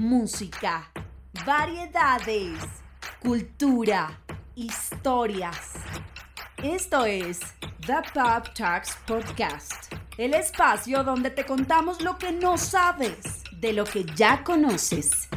música, variedades, cultura, historias. Esto es The Pop Talks Podcast, el espacio donde te contamos lo que no sabes de lo que ya conoces.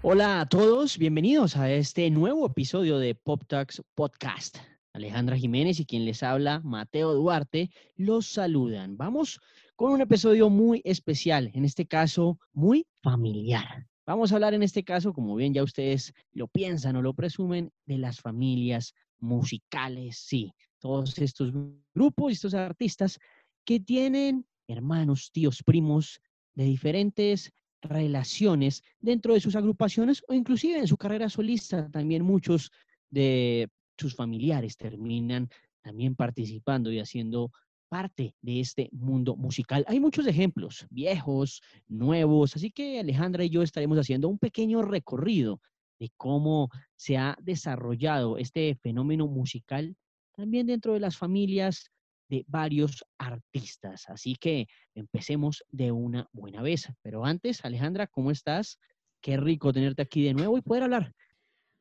Hola a todos, bienvenidos a este nuevo episodio de Pop Talks Podcast. Alejandra Jiménez y quien les habla, Mateo Duarte, los saludan. Vamos con un episodio muy especial, en este caso muy familiar. Vamos a hablar en este caso, como bien ya ustedes lo piensan o lo presumen, de las familias musicales, sí, todos estos grupos, estos artistas que tienen hermanos, tíos, primos de diferentes relaciones dentro de sus agrupaciones o inclusive en su carrera solista. También muchos de sus familiares terminan también participando y haciendo parte de este mundo musical. Hay muchos ejemplos, viejos, nuevos, así que Alejandra y yo estaremos haciendo un pequeño recorrido de cómo se ha desarrollado este fenómeno musical también dentro de las familias de varios artistas. Así que empecemos de una buena vez. Pero antes, Alejandra, ¿cómo estás? Qué rico tenerte aquí de nuevo y poder hablar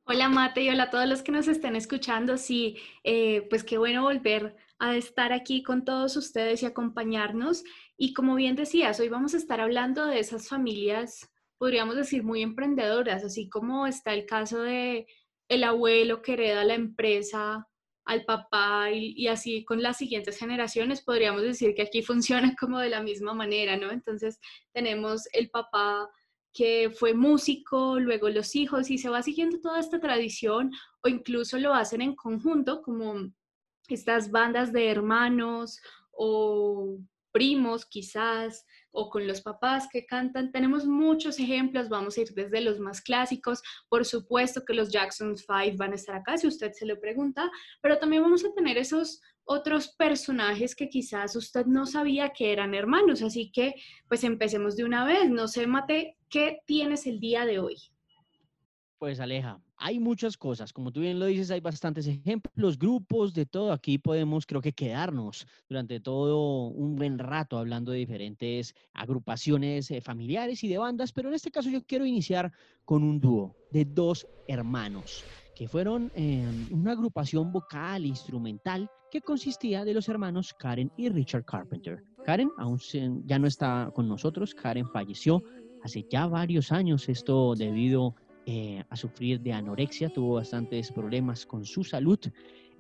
Hola Mate y hola a todos los que nos estén escuchando. Sí, eh, pues qué bueno volver a estar aquí con todos ustedes y acompañarnos. Y como bien decías, hoy vamos a estar hablando de esas familias, podríamos decir, muy emprendedoras, así como está el caso de el abuelo que hereda la empresa al papá y, y, así con las siguientes generaciones, podríamos decir que aquí funciona como de la misma manera, ¿no? Entonces tenemos el papá que fue músico, luego los hijos, y se va siguiendo toda esta tradición, o incluso lo hacen en conjunto, como estas bandas de hermanos o primos quizás, o con los papás que cantan. Tenemos muchos ejemplos, vamos a ir desde los más clásicos, por supuesto que los Jackson Five van a estar acá si usted se lo pregunta, pero también vamos a tener esos otros personajes que quizás usted no sabía que eran hermanos. Así que, pues empecemos de una vez. No sé, Mate, ¿qué tienes el día de hoy? Pues Aleja, hay muchas cosas, como tú bien lo dices, hay bastantes ejemplos, grupos, de todo. Aquí podemos, creo que, quedarnos durante todo un buen rato hablando de diferentes agrupaciones eh, familiares y de bandas, pero en este caso yo quiero iniciar con un dúo de dos hermanos que fueron em, una agrupación vocal e instrumental que consistía de los hermanos Karen y Richard Carpenter. Karen aún ya no está con nosotros, Karen falleció hace ya varios años, esto debido eh, a sufrir de anorexia, tuvo bastantes problemas con su salud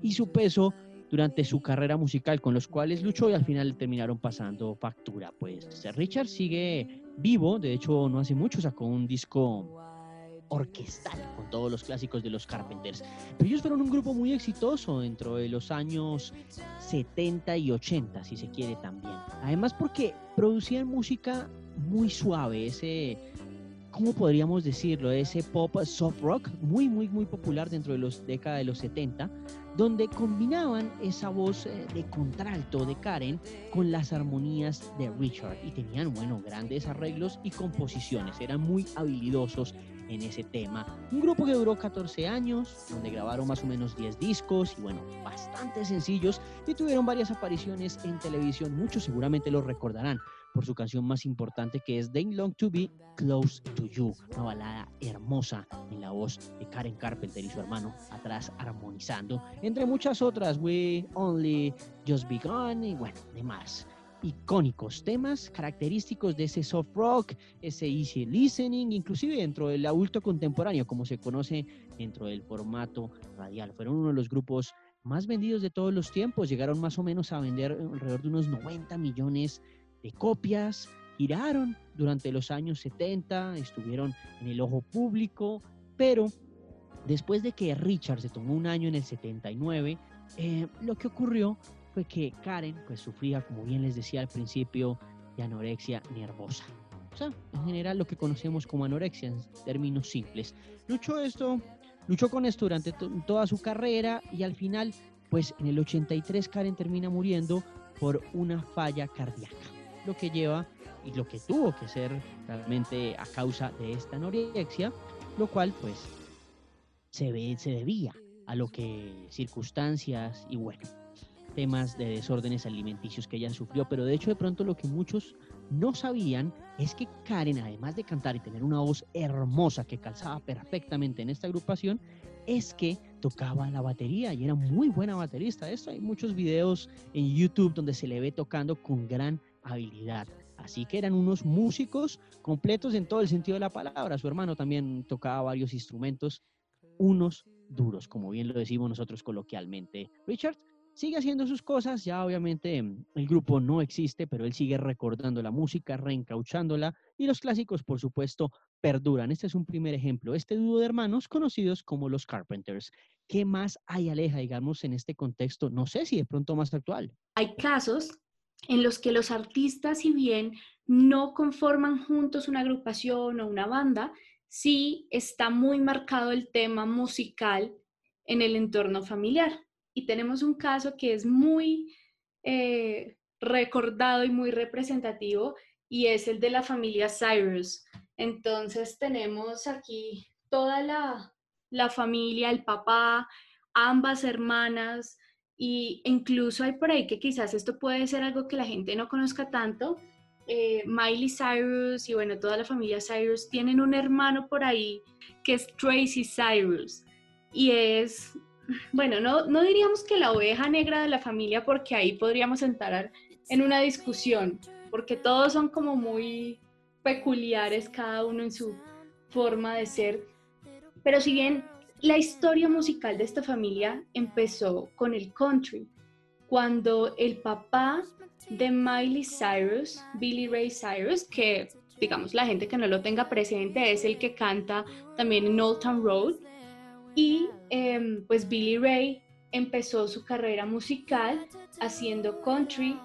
y su peso durante su carrera musical, con los cuales luchó y al final terminaron pasando factura. Pues Richard sigue vivo, de hecho no hace mucho sacó un disco orquestal con todos los clásicos de los Carpenters. Pero ellos fueron un grupo muy exitoso dentro de los años 70 y 80, si se quiere también. Además porque producían música muy suave, ese, ¿cómo podríamos decirlo? Ese pop soft rock muy, muy, muy popular dentro de los décadas de los 70, donde combinaban esa voz eh, de contralto de Karen con las armonías de Richard y tenían, bueno, grandes arreglos y composiciones, eran muy habilidosos en ese tema. Un grupo que duró 14 años, donde grabaron más o menos 10 discos y bueno, bastante sencillos y tuvieron varias apariciones en televisión. Muchos seguramente lo recordarán por su canción más importante que es They Long to Be Close to You, una balada hermosa en la voz de Karen Carpenter y su hermano atrás armonizando, entre muchas otras, We Only Just Begun y bueno, demás icónicos, temas característicos de ese soft rock, ese easy listening, inclusive dentro del adulto contemporáneo, como se conoce dentro del formato radial. Fueron uno de los grupos más vendidos de todos los tiempos, llegaron más o menos a vender alrededor de unos 90 millones de copias, giraron durante los años 70, estuvieron en el ojo público, pero después de que Richard se tomó un año en el 79, eh, lo que ocurrió fue que Karen pues sufría, como bien les decía al principio, de anorexia nervosa. O sea, en general lo que conocemos como anorexia en términos simples. Luchó esto, luchó con esto durante toda su carrera y al final, pues en el 83 Karen termina muriendo por una falla cardíaca, lo que lleva y lo que tuvo que ser realmente a causa de esta anorexia, lo cual pues se, ve, se debía a lo que circunstancias y bueno, temas de desórdenes alimenticios que ella sufrió, pero de hecho de pronto lo que muchos no sabían es que Karen, además de cantar y tener una voz hermosa que calzaba perfectamente en esta agrupación, es que tocaba la batería y era muy buena baterista. Esto hay muchos videos en YouTube donde se le ve tocando con gran habilidad. Así que eran unos músicos completos en todo el sentido de la palabra. Su hermano también tocaba varios instrumentos, unos duros, como bien lo decimos nosotros coloquialmente. Richard sigue haciendo sus cosas, ya obviamente mm, el grupo no existe, pero él sigue recordando la música, reencauchándola y los clásicos, por supuesto, perduran. Este es un primer ejemplo, este dúo de hermanos conocidos como los Carpenters. ¿Qué más hay, Aleja, digamos, en este contexto? No sé si de pronto más actual. Hay casos en los que los artistas, si bien no conforman juntos una agrupación o una banda, sí está muy marcado el tema musical en el entorno familiar. Y tenemos un caso que es muy eh, recordado y muy representativo y es el de la familia Cyrus. Entonces tenemos aquí toda la, la familia, el papá, ambas hermanas, y incluso hay por ahí que quizás esto puede ser algo que la gente no conozca tanto. Eh, Miley Cyrus y bueno, toda la familia Cyrus tienen un hermano por ahí que es Tracy Cyrus. Y es, bueno, no, no diríamos que la oveja negra de la familia porque ahí podríamos entrar en una discusión, porque todos son como muy peculiares, cada uno en su forma de ser. Pero si bien la historia musical de esta familia empezó con el country, cuando el papá de Miley Cyrus, Billy Ray Cyrus, que digamos la gente que no lo tenga presente es el que canta también en Old Town Road, y em, pues Billy Ray empezó su carrera musical haciendo country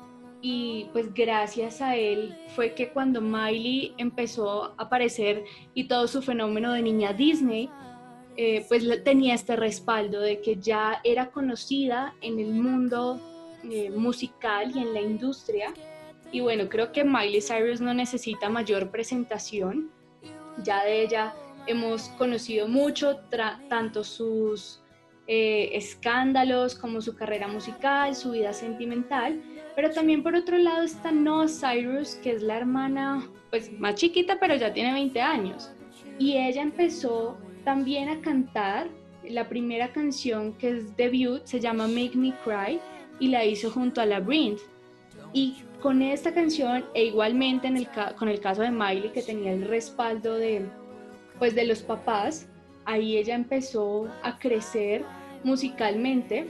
y pues gracias a él fue que cuando Miley empezó a aparecer y todo su fenómeno de niña Disney, eh, pues tenía este respaldo de que ya era conocida en el mundo eh, musical y en la industria. Y bueno, creo que Miley Cyrus no necesita mayor presentación. Ya de ella hemos conocido mucho, tanto sus eh, escándalos como su carrera musical, su vida sentimental. Pero también por otro lado está Noah Cyrus, que es la hermana pues más chiquita, pero ya tiene 20 años. Y ella empezó también a cantar. La primera canción que es debut se llama Make Me Cry y la hizo junto a Labyrinth. Y con esta canción, e igualmente en el con el caso de Miley, que tenía el respaldo de, pues, de los papás, ahí ella empezó a crecer musicalmente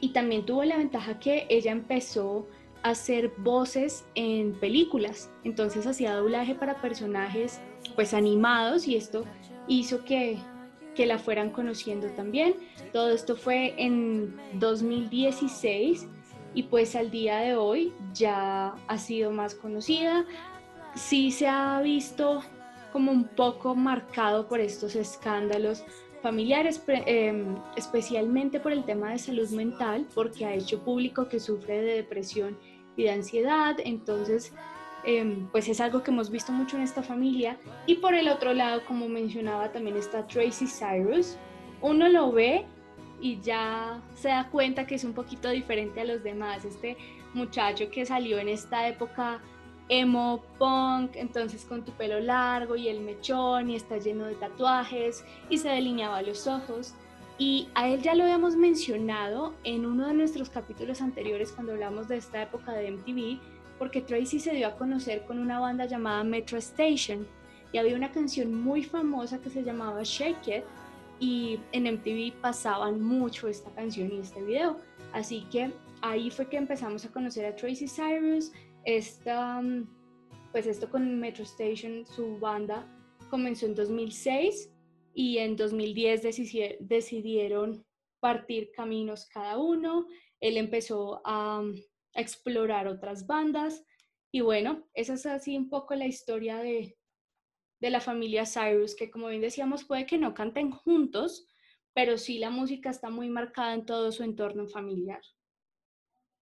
y también tuvo la ventaja que ella empezó a hacer voces en películas, entonces hacía doblaje para personajes pues animados y esto hizo que, que la fueran conociendo también. Todo esto fue en 2016 y pues al día de hoy ya ha sido más conocida. Sí se ha visto como un poco marcado por estos escándalos familiares, em, especialmente por el tema de salud mental, porque ha hecho público que sufre de depresión y de ansiedad. Entonces, Em, pues es algo que hemos visto mucho en esta familia. Y por el otro lado, como mencionaba, también está Tracy Cyrus. Uno lo ve y ya se da cuenta que es un poquito diferente a los demás. Este muchacho que salió en esta época emo punk, entonces con tu pelo largo y el mechón y está lleno de tatuajes y se delineaba los ojos. Y a él ya lo habíamos mencionado en uno de nuestros capítulos anteriores cuando hablamos de esta época de MTV, porque Tracy se dio a conocer con una banda llamada Metro Station y había una canción muy famosa que se llamaba Shake It y en MTV pasaban mucho esta canción y este video. Así que ahí fue que empezamos a conocer a Tracy Cyrus. Esta, pues esto con Metro Station, su banda, comenzó en 2006 y en 2010 decidieron partir caminos cada uno. Él empezó a explorar otras bandas. Y bueno, esa es así un poco la historia de, de la familia Cyrus, que como bien decíamos, puede que no canten juntos, pero sí la música está muy marcada en todo su entorno familiar.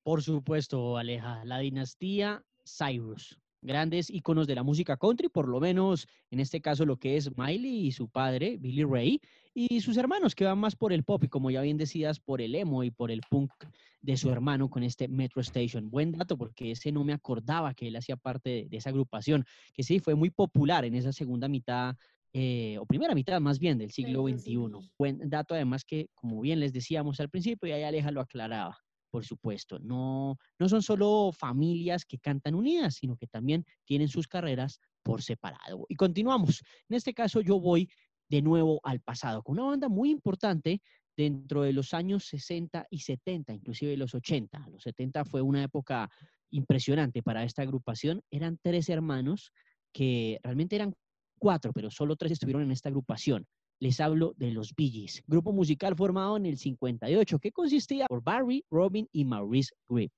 Por supuesto, Aleja, la dinastía Cyrus. grandes íconos de la música country, por lo menos en este caso lo que es Miley y su padre, Billy Ray, y sus hermanos que van más por el pop y como ya bien decías, por el emo y por el punk de su hermano con este Metro Station. Buen dato porque ese no me acordaba que él hacía parte de, esa agrupación, que sí fue muy popular en esa segunda mitad eh, o primera mitad más bien del siglo XXI. Buen dato además que, como bien les decíamos al principio, y ahí Aleja lo aclaraba, por supuesto, no, no son solo familias que cantan unidas, sino que también tienen sus carreras por separado. Y continuamos. En este caso yo voy de nuevo al pasado, con una banda muy importante dentro de los años 60 y 70, inclusive los 80. Los 70 fue una época impresionante para esta agrupación. Eran tres hermanos que realmente eran cuatro, pero solo tres estuvieron en esta agrupación. Les hablo de los Bee grupo musical formado en el 58 que consistía por Barry, Robin y Maurice Grip.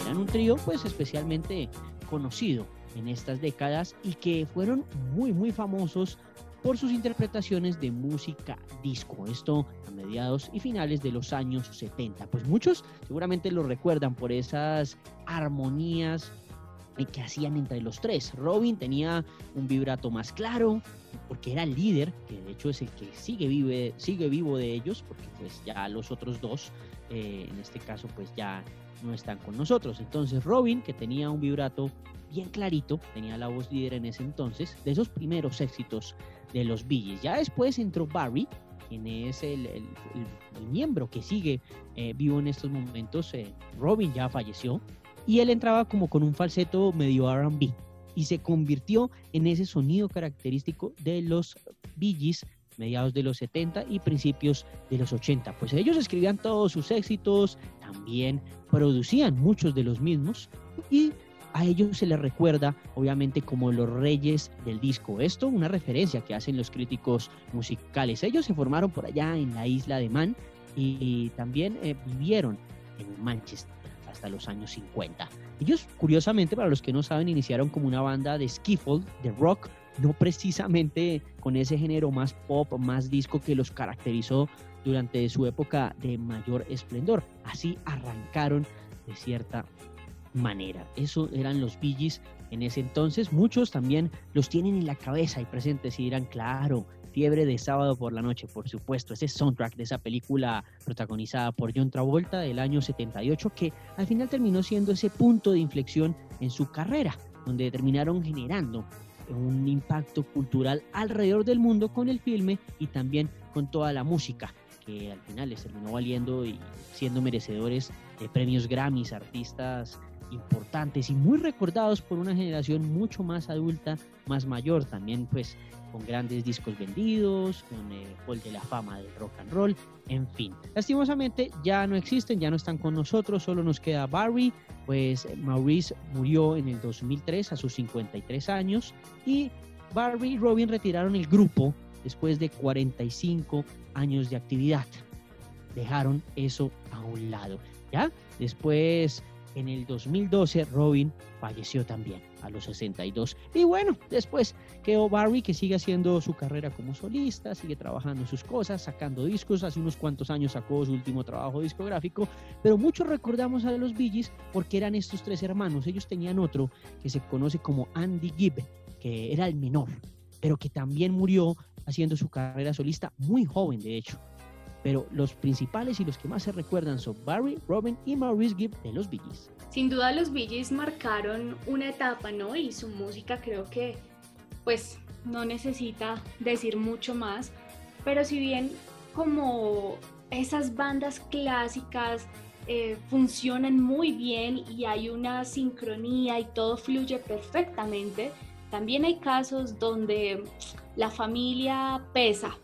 Eran un trío pues especialmente conocido en estas décadas y que fueron muy, muy famosos por sus interpretaciones de música disco, esto a mediados y finales de los años 70. Pues muchos seguramente lo recuerdan por esas armonías que hacían entre los tres. Robin tenía un vibrato más claro, porque era el líder, que de hecho es el que sigue, vive, sigue vivo de ellos, porque pues ya los otros dos, eh, en este caso pues ya no están con nosotros. Entonces Robin, que tenía un vibrato bien clarito, tenía la voz líder en ese entonces, de esos primeros éxitos de los Billys. Ya después entró Barry, quien es el, miembro que sigue eh, vivo en estos momentos. Eh, Robin ya falleció y él entraba como con un falseto medio RB y se convirtió en ese sonido característico de los Billys mediados de los 70 y principios de los 80. Pues ellos escribían todos sus éxitos, también producían muchos de los mismos y a ellos se les recuerda obviamente como los reyes del disco. Esto una referencia que hacen los críticos musicales. Ellos se formaron por allá en la isla de Man y, también eh, vivieron en Manchester hasta los años 50. Ellos, curiosamente, para los que no saben, iniciaron como una banda de skiffle, de rock, no precisamente con ese género más pop, más disco que los caracterizó durante su época de mayor esplendor. Así arrancaron de cierta manera. Eso eran los Billys en ese entonces. Muchos también los tienen en la cabeza y presentes y dirán, claro, Fiebre de sábado por la noche, por supuesto, ese soundtrack de esa película protagonizada por John Travolta del año 78, que al final terminó siendo ese punto de inflexión en su carrera, donde terminaron generando un impacto cultural alrededor del mundo con el filme y también con toda la música, que al final les terminó valiendo y siendo merecedores de premios Grammys, artistas importantes y muy recordados por una generación mucho más adulta, más mayor, también pues con grandes discos vendidos, con el Hall de la Fama del Rock and Roll, en fin. Lastimosamente ya no existen, ya no están con nosotros, solo nos queda Barry, pues Maurice murió en el 2003 a sus 53 años y Barry y Robin retiraron el grupo después de 45 años de actividad. Dejaron eso a un lado. ¿Ya? Después en el 2012 Robin falleció también a los 62. Y bueno, después quedó Barry que sigue haciendo su carrera como solista, sigue trabajando sus cosas, sacando discos. Hace unos cuantos años sacó su último trabajo discográfico, pero muchos recordamos a los Bee porque eran estos tres hermanos. Ellos tenían otro que se conoce como Andy Gibb, que era el menor, pero que también murió haciendo su carrera solista muy joven, de hecho. Pero los principales y los que más se recuerdan son Barry, Robin y Maurice Gibb de los Bee Sin duda los Bee marcaron una etapa, ¿no? Y su música creo que pues no necesita decir mucho más, pero si bien como esas bandas clásicas eh, funcionan muy bien y hay una sincronía y todo fluye perfectamente, también hay casos donde la familia pesa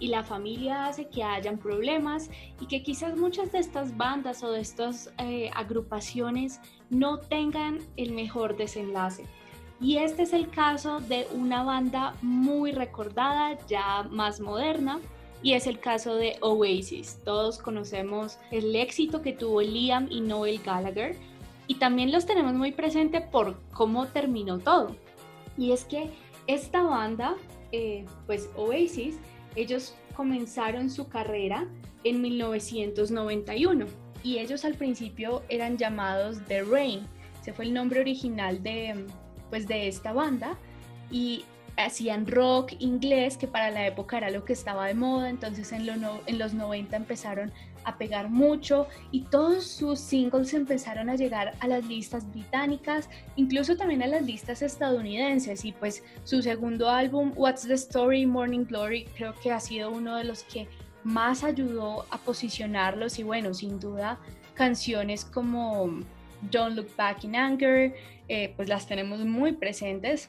y la familia hace que hayan problemas y que quizás muchas de estas bandas o de estas eh, agrupaciones no tengan el mejor desenlace. Y este es el caso de una banda muy recordada, ya más moderna, y es el caso de Oasis. Todos conocemos el éxito que tuvo Liam y Noel Gallagher y también los tenemos muy presente por cómo terminó todo. Y es que esta banda, eh, pues Oasis, ellos comenzaron su carrera en 1991 y ellos al principio eran llamados The Rain. ese fue el nombre original de, pues, de esta banda. Y hacían rock inglés, que para la época era lo que estaba de moda, entonces en, en los 90 empezaron a pegar mucho y todos sus singles empezaron a llegar a las listas británicas, incluso también a las listas estadounidenses y pues su segundo álbum, What's the Story, Morning Glory, creo que ha sido uno de los que más ayudó a posicionarlos y bueno, sin duda canciones como Don't Look Back in Anger, eh, pues las tenemos muy presentes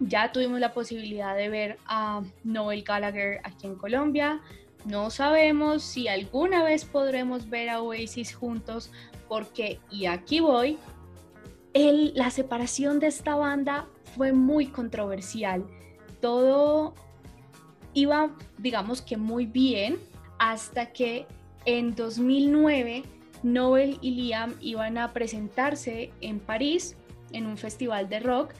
ya tuvimos la posibilidad de ver a Noel Gallagher aquí en Colombia. No sabemos si alguna vez podremos ver a Oasis juntos porque, y aquí voy, la separación de esta banda fue muy controversial. Todo iba, digamos que muy bien, hasta que en 2009 Noel y Liam iban a presentarse en París en un festival de rock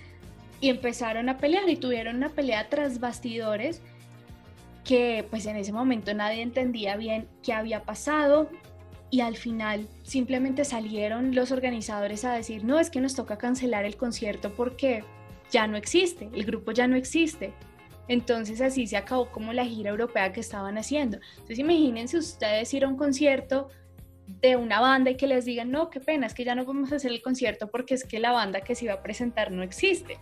y empezaron a pelear y tuvieron una pelea tras bastidores que pues en ese momento nadie entendía bien qué había pasado y al final simplemente salieron los organizadores a decir, no, es que nos toca cancelar el concierto porque ya no existe, el grupo ya no existe. Entonces así se acabó como la gira europea que estaban haciendo. Entonces imagínense ustedes ir a un concierto de una banda y que les digan, no, qué pena, es que ya no podemos hacer el concierto porque es que la banda que se iba a presentar no existe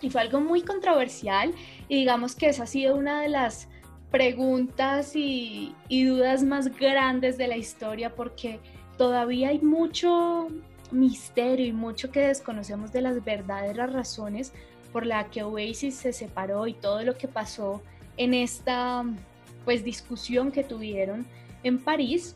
y fue algo muy controversial y digamos que esa ha sido una de las preguntas y, dudas más grandes de la historia porque todavía hay mucho misterio y mucho que desconocemos de las verdaderas razones por la que Oasis se separó y todo lo que pasó en esta pues discusión que tuvieron en París,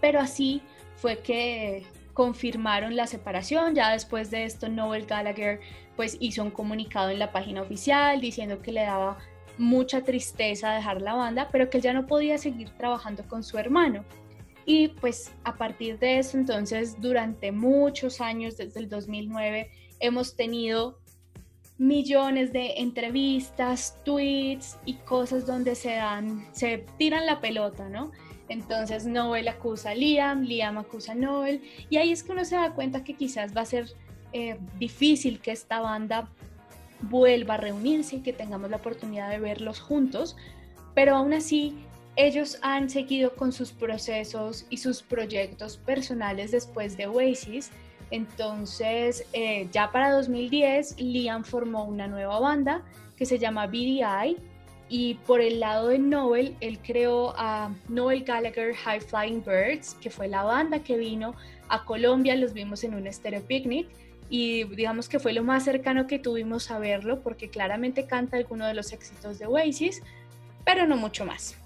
pero así fue que confirmaron la separación. Ya después de esto, Noel Gallagher pues hizo un comunicado en la página oficial diciendo que le daba mucha tristeza dejar la banda, pero que él ya no podía seguir trabajando con su hermano. Y pues a partir de eso, entonces, durante muchos años, desde el 2009, hemos tenido millones de entrevistas, tweets y cosas donde se dan, se tiran la pelota, ¿no? Entonces Noel acusa a Liam, Liam acusa a Noel y ahí es que uno se da cuenta que quizás va a ser eh, difícil que esta banda vuelva a reunirse y que tengamos la oportunidad de verlos juntos, pero aún así ellos han seguido con sus procesos y sus proyectos personales después de Oasis. Entonces, eh, ya para 2010, Liam formó una nueva banda que se llama BDI y por el lado de Noel, él creó a Noel Gallagher High Flying Birds, que fue la banda que vino a Colombia, los vimos en un Stereo Picnic y digamos que fue lo más cercano que tuvimos a verlo porque claramente canta alguno de los éxitos de Oasis, pero no mucho más.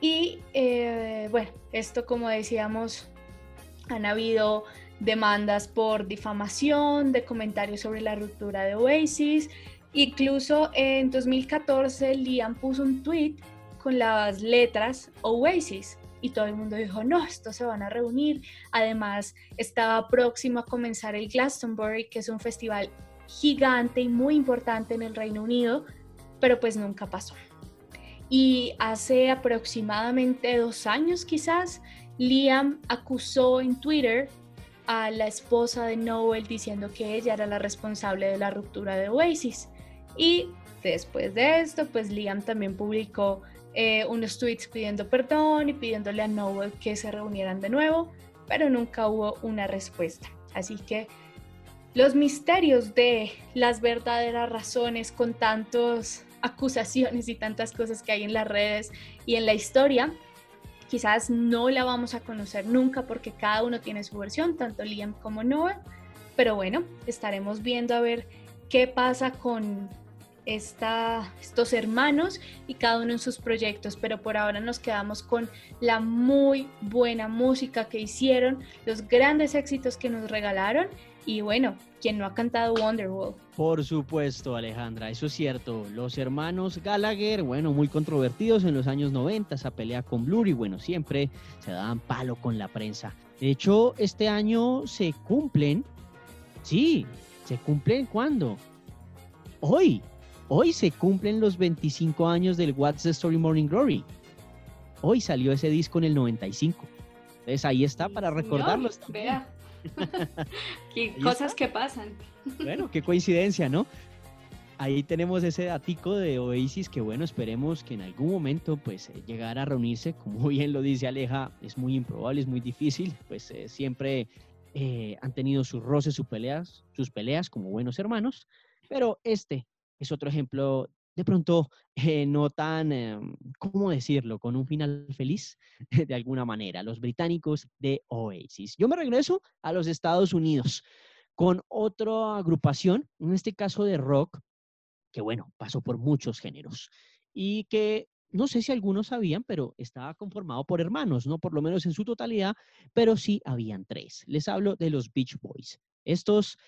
Y eh, bueno, esto como decíamos, han habido demandas por difamación, de comentarios sobre la ruptura de Oasis, Incluso en 2014 Liam puso un tweet con las letras Oasis y todo el mundo dijo, no, estos se van a reunir. Además, estaba próximo a comenzar el Glastonbury, que es un festival gigante y muy importante en el Reino Unido, pero pues nunca pasó. Y hace aproximadamente dos años quizás, Liam acusó en Twitter a la esposa de Noel diciendo que ella era la responsable de la ruptura de Oasis. Y después de esto, pues Liam también publicó eh, unos tweets pidiendo perdón y pidiéndole a Noel que se reunieran de nuevo, pero nunca hubo una respuesta. Así que los misterios de las verdaderas razones con tantas acusaciones y tantas cosas que hay en las redes y en la historia, quizás no la vamos a conocer nunca porque cada uno tiene su versión, tanto Liam como Noel, pero bueno, estaremos viendo a ver qué pasa con estos hermanos y cada uno en sus proyectos, pero por ahora nos quedamos con la muy buena música que hicieron, los grandes éxitos que nos regalaron y bueno, quien no ha cantado Wonderwall. Por supuesto, Alejandra, eso es cierto. Los hermanos Gallagher, bueno, muy controvertidos en los años 90, esa pelea con Blur y bueno, siempre se daban palo con la prensa. De hecho, este año se cumplen, sí, se cumplen cuándo? Hoy, Hoy se cumplen los 25 años del What's the Story Morning Glory. Hoy salió ese disco en el 95. Entonces ahí está para recordarlos. qué cosas que pasan. Bueno, qué coincidencia, ¿no? Ahí tenemos ese datico de Oasis que bueno, esperemos que en algún momento pues eh, llegara a reunirse, como bien lo dice Aleja, es muy improbable, es muy difícil, pues eh, siempre eh, han tenido sus roces, sus peleas, sus peleas como buenos hermanos, pero este es otro ejemplo de pronto no tan, em, ¿cómo decirlo?, con un final feliz de alguna manera, los británicos de Oasis. Yo me regreso a los Estados Unidos con otra agrupación, en este caso de rock, que bueno, pasó por muchos géneros y que no sé si algunos sabían, pero estaba conformado por hermanos, no por lo menos en su totalidad, pero sí habían tres. Les hablo de los Beach Boys. Estos,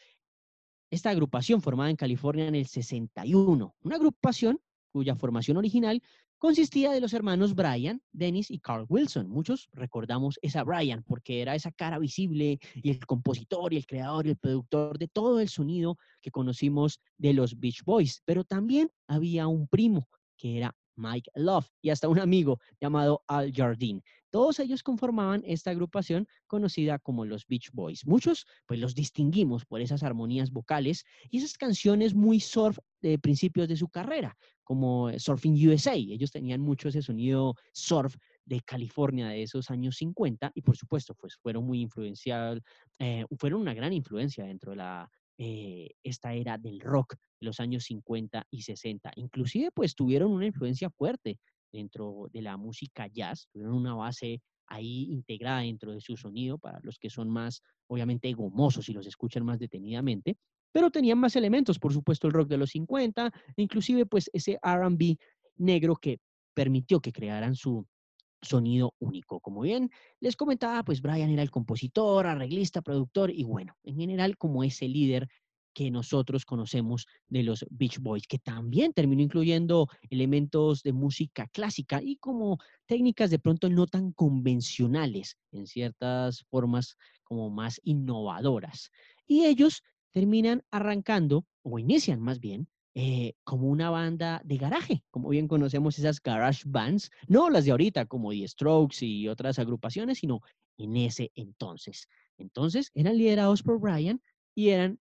esta agrupación formada en California en el 61, una agrupación cuya formación original consistía de los hermanos Brian, Dennis y Carl Wilson. Muchos recordamos esa Brian porque era esa cara visible y el compositor y el creador y el productor de todo el sonido que conocimos de los Beach Boys. Pero también había un primo que era Mike Love y hasta un amigo llamado Al Jardine. Todos ellos conformaban esta agrupación conocida como los Beach Boys. Muchos pues los distinguimos por esas armonías vocales y esas canciones muy surf de principios de su carrera, como Surfing USA. Ellos tenían mucho ese sonido surf de California de esos años 50 y por supuesto pues fueron muy influenciados, eh, fueron una gran influencia dentro de la eh, esta era del rock de los años 50 y 60. Inclusive, pues tuvieron una influencia fuerte dentro de la música jazz, tuvieron una base ahí integrada dentro de su sonido para los que son más, obviamente, gomosos y los escuchan más detenidamente, pero tenían más elementos, por supuesto, el rock de los 50, inclusive pues ese RB negro que permitió que crearan su, sonido único. Como bien les comentaba, pues Brian era el compositor, arreglista, productor y bueno, en general como ese líder que nosotros conocemos de los Beach Boys, que también terminó incluyendo elementos de música clásica y como técnicas de pronto no tan convencionales, en ciertas formas como más innovadoras. Y ellos terminan arrancando, o inician más bien, eh, como una banda de garaje, como bien conocemos esas garage bands, no las de ahorita como The Strokes y otras agrupaciones, sino en ese entonces. Entonces eran liderados por Brian y eran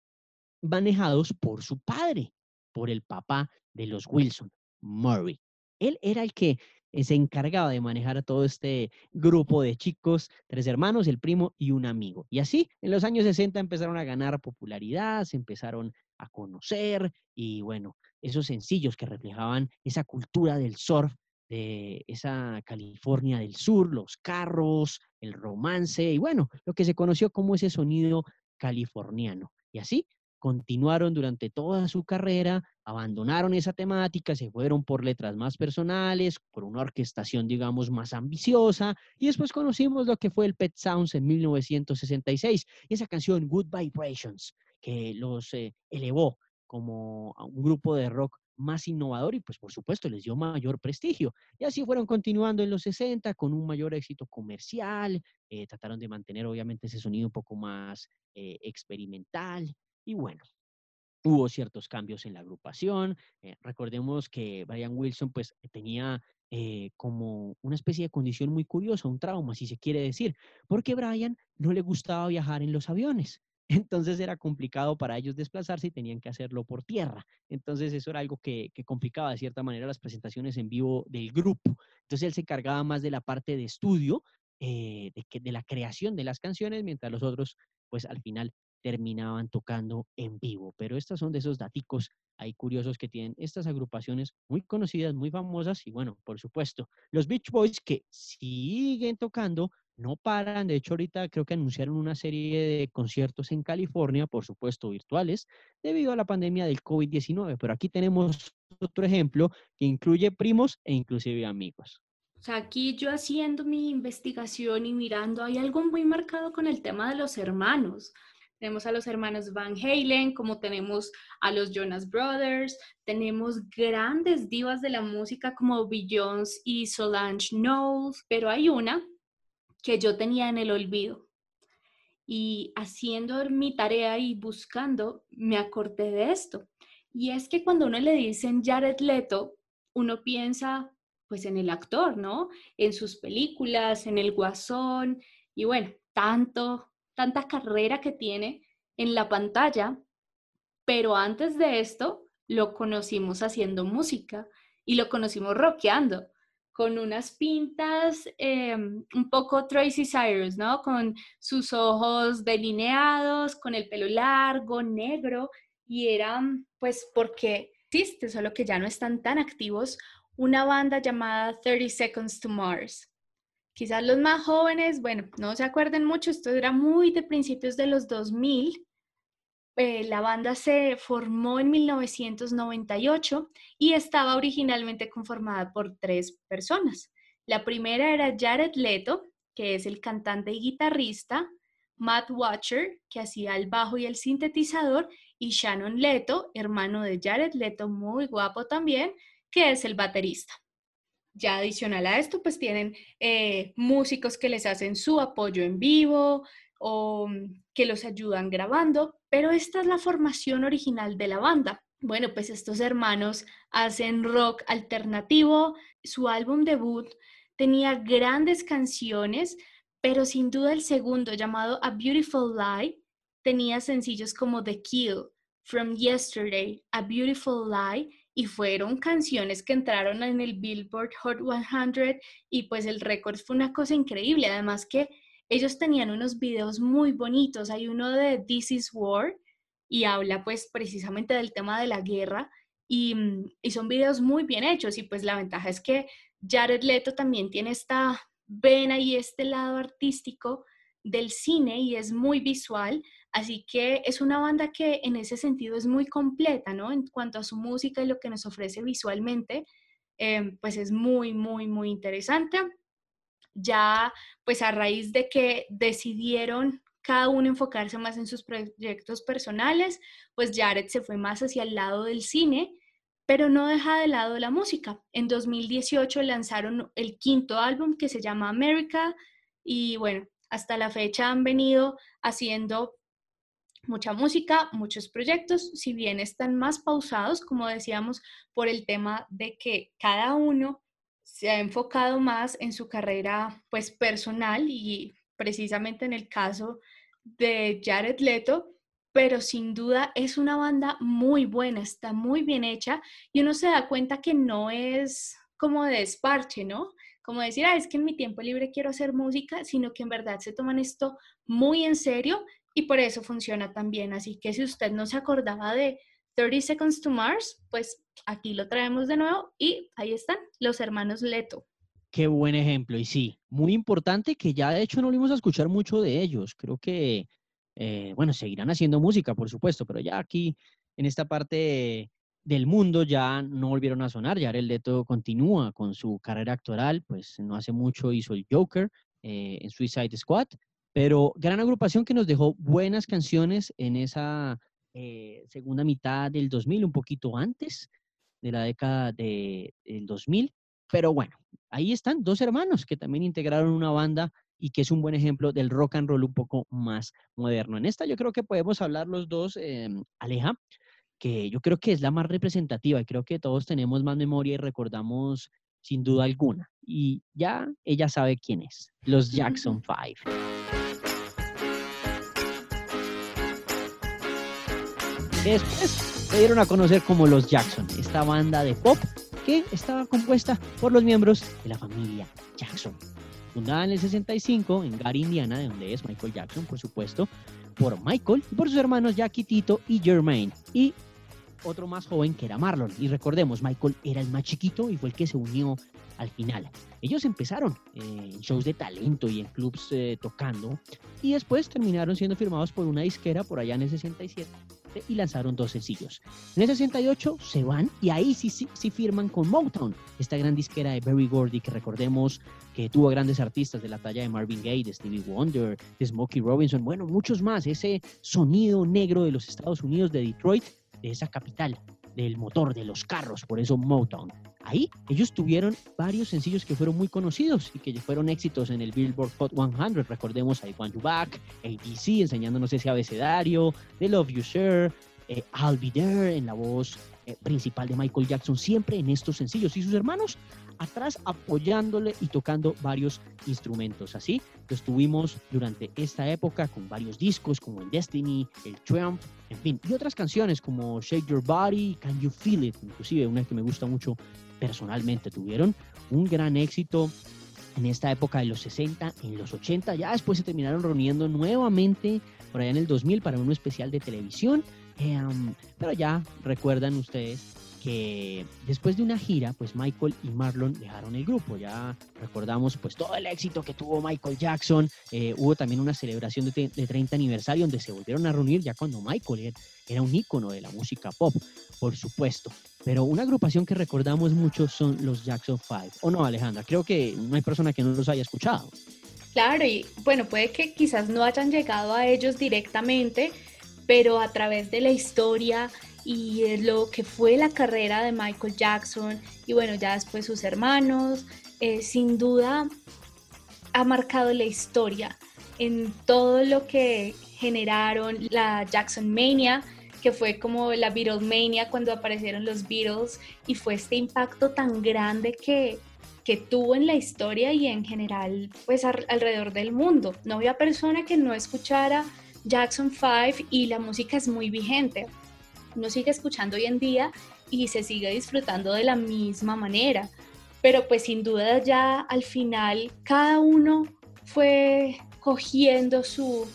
manejados por su padre, por el papá de los Wilson, Murray. Él era el que se encargaba de manejar a todo este grupo de chicos, tres hermanos, el primo y un amigo. Y así, en los años 60 empezaron a ganar popularidad, se empezaron a conocer y bueno, esos sencillos que reflejaban esa cultura del surf de esa California del Sur, los carros, el romance y bueno, lo que se conoció como ese sonido californiano. Y así continuaron durante toda su carrera, abandonaron esa temática, se fueron por letras más personales, por una orquestación, digamos, más ambiciosa, y después conocimos lo que fue el Pet Sounds en 1966, y esa canción Good Vibrations, que los eh, elevó como un grupo de rock más innovador y pues por supuesto les dio mayor prestigio. Y así fueron continuando en los 60 con un mayor éxito comercial, eh, trataron de mantener obviamente ese sonido un poco más eh, experimental y bueno, hubo ciertos cambios en la agrupación. Eh, recordemos que Brian Wilson pues tenía eh, como una especie de condición muy curiosa, un trauma, si se quiere decir, porque Brian no le gustaba viajar en los aviones. Entonces era complicado para ellos desplazarse y tenían que hacerlo por tierra. Entonces eso era algo que, complicaba de cierta manera las presentaciones en vivo del grupo. Entonces él se encargaba más de la parte de estudio, eh, de, de la creación de las canciones, mientras los otros pues al final terminaban tocando en vivo. Pero estos son de esos daticos ahí curiosos que tienen estas agrupaciones muy conocidas, muy famosas y bueno, por supuesto, los Beach Boys que siguen tocando, no paran, de hecho ahorita creo que anunciaron una serie de conciertos en California, por supuesto virtuales, debido a la pandemia del COVID-19, pero aquí tenemos otro ejemplo que incluye primos e inclusive amigos. O sea, aquí yo haciendo mi investigación y mirando, hay algo muy marcado con el tema de los hermanos tenemos a los hermanos Van Halen, como tenemos a los Jonas Brothers, tenemos grandes divas de la música como Beyoncé y Solange Knowles, pero hay una que yo tenía en el olvido. Y haciendo mi tarea y buscando, me acordé de esto. Y es que cuando uno le dicen Jared Leto, uno piensa pues en el actor, ¿no? En sus películas, en el guasón, y bueno, tanto tanta carrera que tiene en la pantalla, pero antes de esto lo conocimos haciendo música y lo conocimos rockeando con unas pintas em, un poco Tracy Cyrus, ¿no? Con sus ojos delineados, con el pelo largo, negro, y eran, pues, porque existe, solo que ya no están tan activos, una banda llamada 30 Seconds to Mars. Quizás los más jóvenes, bueno, no se acuerden mucho, esto era muy de principios de los 2000, eh, la banda se formó en 1998 y estaba originalmente conformada por tres personas. La primera era Jared Leto, que es el cantante y guitarrista, Matt Watcher, que hacía el bajo y el sintetizador, y Shannon Leto, hermano de Jared Leto, muy guapo también, que es el baterista. Ya adicional a esto, pues tienen eh, músicos que les hacen su apoyo en vivo, o mm, que los ayudan grabando, pero esta es la formación original de la banda. Bueno, pues estos hermanos hacen rock alternativo, su álbum debut tenía grandes canciones, pero sin duda el segundo, llamado A Beautiful Lie, tenía sencillos como The Kill, From Yesterday, A Beautiful Lie, y fueron canciones que entraron en el Billboard Hot 100 y pues el récord fue una cosa increíble, además que ellos tenían unos videos muy bonitos. Hay uno de This is War y habla pues precisamente del tema de la guerra y, mm, y son videos muy bien hechos. Y pues la ventaja es que Jared Leto también tiene esta vena y este lado artístico del cine y es muy visual, así que es una banda que en ese sentido es muy completa, ¿no? En cuanto a su música y lo que nos ofrece visualmente, eh, pues es muy, muy, muy interesante ya pues a raíz de que decidieron cada uno enfocarse más en sus proyectos personales, pues Jared se fue más hacia el lado del cine, pero no deja de lado la música. En 2018 lanzaron el quinto álbum que se llama America y bueno, hasta la fecha han venido haciendo mucha música, muchos proyectos, si bien están más pausados, como decíamos, por el tema de que cada uno se ha enfocado más en su carrera pues personal y precisamente en el caso de Jared Leto, pero sin duda es una banda muy buena, está muy bien hecha y uno se da cuenta que no es como de desparche, ¿no? Como decir, ah, es que en mi tiempo libre quiero hacer música, sino que en verdad se toman esto muy en serio y por eso funciona tan bien. Así que si usted no se acordaba de 30 Seconds to Mars, pues aquí lo traemos de nuevo y ahí están los hermanos Leto. Qué buen ejemplo. Y sí, muy importante que ya de hecho no volvimos a escuchar mucho de ellos. Creo que, eh, bueno, seguirán haciendo música, por supuesto, pero ya aquí en esta parte del mundo ya no volvieron a sonar. Ya el Leto continúa con su carrera actoral, pues no hace mucho hizo el Joker eh, en Suicide Squad, pero gran agrupación que nos dejó buenas canciones en esa eh, segunda mitad del 2000, un poquito antes de la década de, del 2000. Pero bueno, ahí están dos hermanos que también integraron una banda y que es un buen ejemplo del rock and roll un poco más moderno. En esta yo creo que podemos hablar los dos, em, Aleja, que yo creo que es la más representativa y creo que todos tenemos más memoria y recordamos sin duda alguna. Y ya ella sabe quién es, los Jackson Five. Después se dieron a conocer como los Jackson, esta banda de pop que estaba compuesta por los miembros de la familia Jackson. Fundada en el 65 en Gary, Indiana, de donde es Michael Jackson, por supuesto, por Michael y por sus hermanos Jackie Tito y Jermaine. Y otro más joven que era Marlon. Y recordemos, Michael era el más chiquito y fue el que se unió al final. Ellos empezaron eh, en shows de talento y en clubs eh, tocando y después terminaron siendo firmados por una disquera por allá en el 67 y lanzaron dos sencillos. En el 68 se van y ahí sí, sí, sí firman con Motown, esta gran disquera de Berry Gordy que recordemos que tuvo grandes artistas de la talla de Marvin Gaye, de Stevie Wonder, de Smokey Robinson, bueno, muchos más, ese sonido negro de los Estados Unidos, de Detroit, de esa capital del motor de los carros, por eso Motown. Ahí ellos tuvieron varios sencillos que fueron muy conocidos y que fueron éxitos en el Billboard Hot 100. Recordemos I Want You Back, ABC, enseñándonos ese abecedario, The Love You Share, eh, I'll Be There en la voz eh, principal de Michael Jackson, siempre en estos sencillos. Y sus hermanos atrás apoyándole y tocando varios instrumentos. Así lo estuvimos durante esta época con varios discos como el Destiny, el Triumph, en fin, y otras canciones como Shake Your Body, Can You Feel It, inclusive una que me gusta mucho personalmente. Tuvieron un gran éxito en esta época de los 60, en los 80, ya después se terminaron reuniendo nuevamente por allá en el 2000 para un especial de televisión, em, pero ya recuerdan ustedes que después de una gira, pues Michael y Marlon dejaron el grupo. Ya recordamos pues todo el éxito que tuvo Michael Jackson. Eh, hubo también una celebración de, 30 aniversario donde se volvieron a reunir ya cuando Michael era un ícono de la música pop, por supuesto. Pero una agrupación que recordamos mucho son los Jackson Five. ¿O no, Alejandra? Creo que no hay persona que no los haya escuchado. Claro, y bueno, puede que quizás no hayan llegado a ellos directamente, pero a través de la historia y lo que fue la carrera de Michael Jackson y bueno, ya después sus hermanos, eh, sin duda ha marcado la historia en todo lo que generaron la Jackson Mania, que fue como la Beatlemania cuando aparecieron los Beatles y fue este impacto tan grande que, que tuvo en la historia y en general pues alrededor del mundo. No había persona que no escuchara Jackson 5 y la música es muy vigente uno sigue escuchando hoy en día y se sigue disfrutando de la misma manera. Pero pues sin duda ya al final cada uno fue cogiendo su,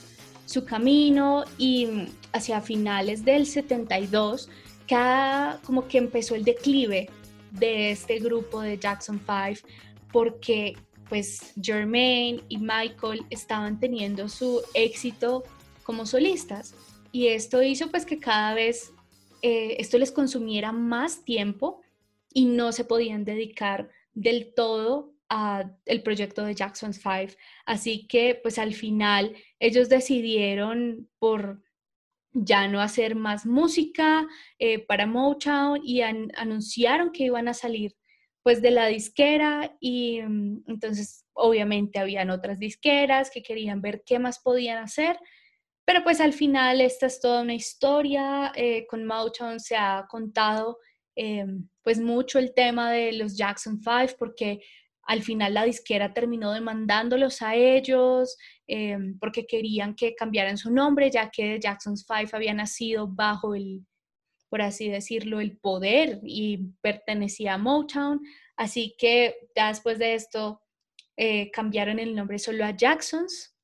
su camino y hacia finales del 72, cada como que empezó el declive de este grupo de Jackson 5 porque pues Jermaine y Michael estaban teniendo su éxito como solistas y esto hizo pues que cada vez eh, esto les consumiera más tiempo y no se podían dedicar del todo a el proyecto de Jackson 5. Así que pues al final ellos decidieron por ya no hacer más música eh, para Motown y anunciaron que iban a salir pues de la disquera y mm, entonces obviamente habían otras disqueras que querían ver qué más podían hacer pero pues al final esta es toda una historia, eh, con Motown se ha contado eh, pues mucho el tema de los Jackson 5 porque al final la disquera terminó demandándolos a ellos eh, porque querían que cambiaran su nombre ya que Jackson 5 había nacido bajo el, por así decirlo, el poder y pertenecía a Motown. Así que después de esto cambiaron el nombre solo a Jacksons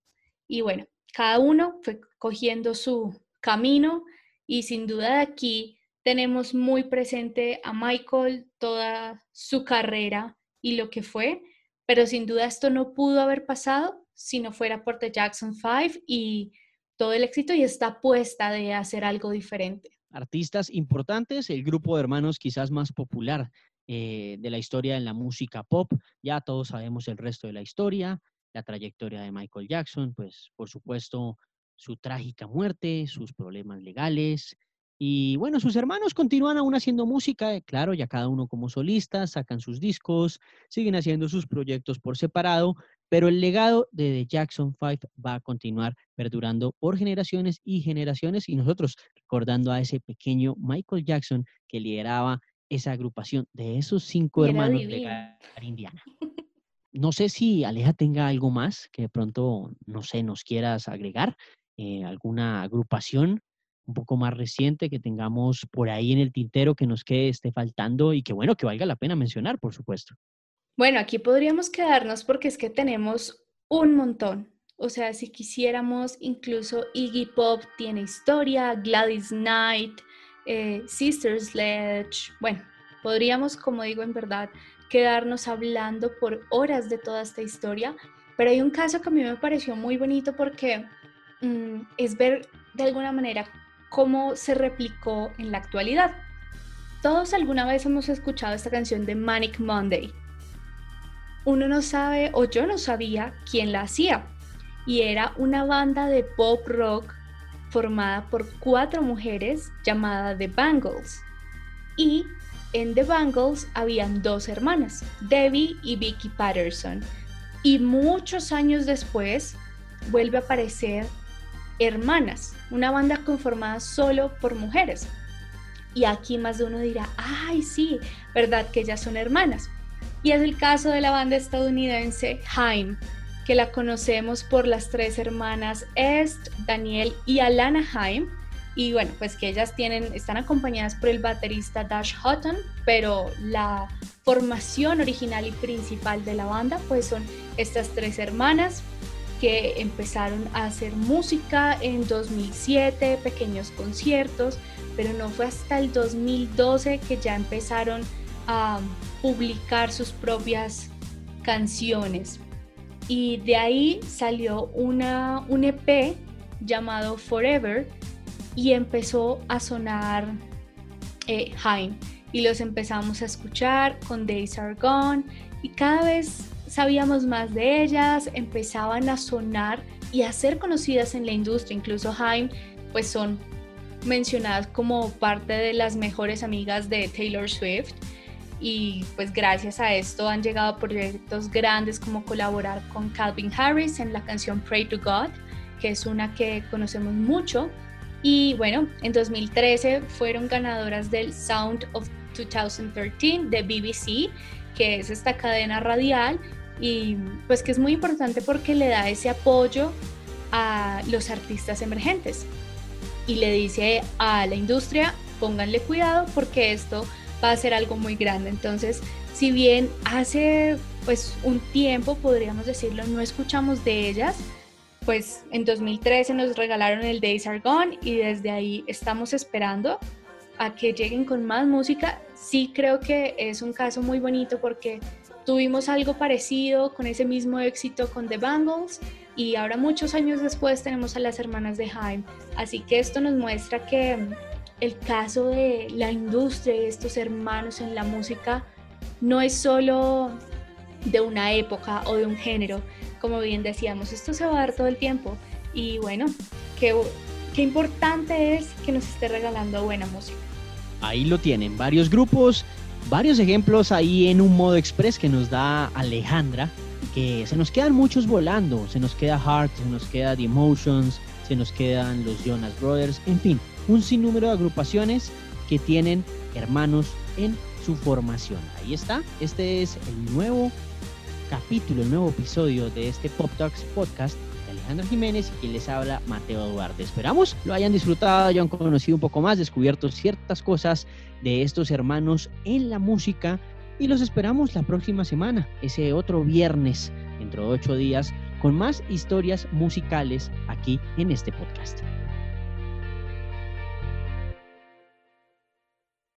y bueno, cada uno fue cogiendo su camino y sin duda de aquí tenemos muy presente a Michael, toda su carrera y lo que fue, pero sin duda esto no pudo haber pasado si no fuera por The Jackson 5 y todo el éxito y esta apuesta de hacer algo diferente. Artistas importantes, el grupo de hermanos quizás más popular eh, de la historia en la música pop, ya todos sabemos el resto de la historia, la trayectoria de Michael Jackson, pues por supuesto su trágica muerte, sus problemas legales. Y bueno, sus hermanos continúan aún haciendo música, eh, claro, ya cada uno como solista, sacan sus discos, siguen haciendo sus proyectos por separado, pero el legado de The Jackson Five va a continuar perdurando por generaciones y generaciones y nosotros recordando a ese pequeño Michael Jackson que lideraba esa agrupación de esos cinco hermanos de Indiana. No sé si Aleja tenga algo más que de pronto, no sé, nos quieras agregar, eh, alguna agrupación un poco más reciente que tengamos por ahí en el tintero que nos quede esté faltando y que bueno, que valga la pena mencionar, por supuesto. Bueno, aquí podríamos quedarnos porque es que tenemos un montón. O sea, si quisiéramos, incluso Iggy Pop tiene historia, Gladys Knight, eh, Sister Sledge. Bueno, podríamos, como digo, en verdad, quedarnos hablando por horas de toda esta historia, pero hay un caso que a mí me pareció muy bonito porque mm, es ver de alguna manera cómo se replicó en la actualidad. Todos alguna vez hemos escuchado esta canción de Manic Monday. Uno no sabe, o yo no sabía, quién la hacía. Y era una banda de pop rock formada por cuatro mujeres llamada The Bangles. Y en The Bangles habían dos hermanas, Debbie y Vicky Patterson. Y muchos años después vuelve a aparecer Hermanas, una banda conformada solo por mujeres. Y aquí más de uno dirá, ay, sí, ¿verdad que ellas son hermanas? Y es el caso de la banda estadounidense Haim, que la conocemos por las tres hermanas Est, Daniel y Alana Haim. Y bueno, pues que ellas tienen, están acompañadas por el baterista Dash Hutton, pero la formación original y principal de la banda pues son estas tres hermanas que empezaron a hacer música en 2007, pequeños conciertos, pero no fue hasta el 2012 que ya empezaron a publicar sus propias canciones. Y de ahí salió una, un EP llamado Forever y empezó a sonar eh, Y los empezamos a escuchar con Days Are Gone y cada vez sabíamos más de ellas, empezaban a sonar y a ser conocidas en la industria. Incluso Haim, pues son mencionadas como parte de las mejores amigas de Taylor Swift y pues gracias a esto han llegado proyectos grandes como colaborar con Calvin Harris en la canción Pray to God, que es una que conocemos mucho. Y bueno, en 2013 fueron ganadoras del Sound of 2013 de BBC, que es esta cadena radial y pues que es muy importante porque le da ese apoyo a los artistas emergentes y le dice a la industria, pónganle cuidado porque esto va a ser algo muy grande. Entonces, si bien hace pues un tiempo, podríamos decirlo, no escuchamos de ellas, pues en 2013 nos regalaron el Days Are Gone y desde ahí estamos esperando a que lleguen con más música. Sí creo que es un caso muy bonito porque tuvimos algo parecido con ese mismo éxito con The Bangles y ahora muchos años después tenemos a las hermanas de Haim. Así que esto nos muestra que el caso de la industria y estos hermanos en la música no es solo de una época o de un género, como bien decíamos, esto se va a dar todo el tiempo y bueno, qué, qué importante es que nos esté regalando buena música. Ahí lo tienen, varios grupos, varios ejemplos ahí en un modo express que nos da Alejandra, que se nos quedan muchos volando, se nos queda Heart, se nos queda The Emotions, se nos quedan los Jonas Brothers, en fin, un sinnúmero de agrupaciones que tienen hermanos en su formación. Ahí está, este es el nuevo capítulo, el nuevo episodio de este Pop Talks podcast de Alejandro Jiménez y quien les habla Mateo Duarte. Esperamos lo hayan disfrutado, hayan conocido un poco más, descubierto ciertas cosas de estos hermanos en la música y los esperamos la próxima semana, ese otro viernes, dentro de ocho días, con más historias musicales aquí en este podcast.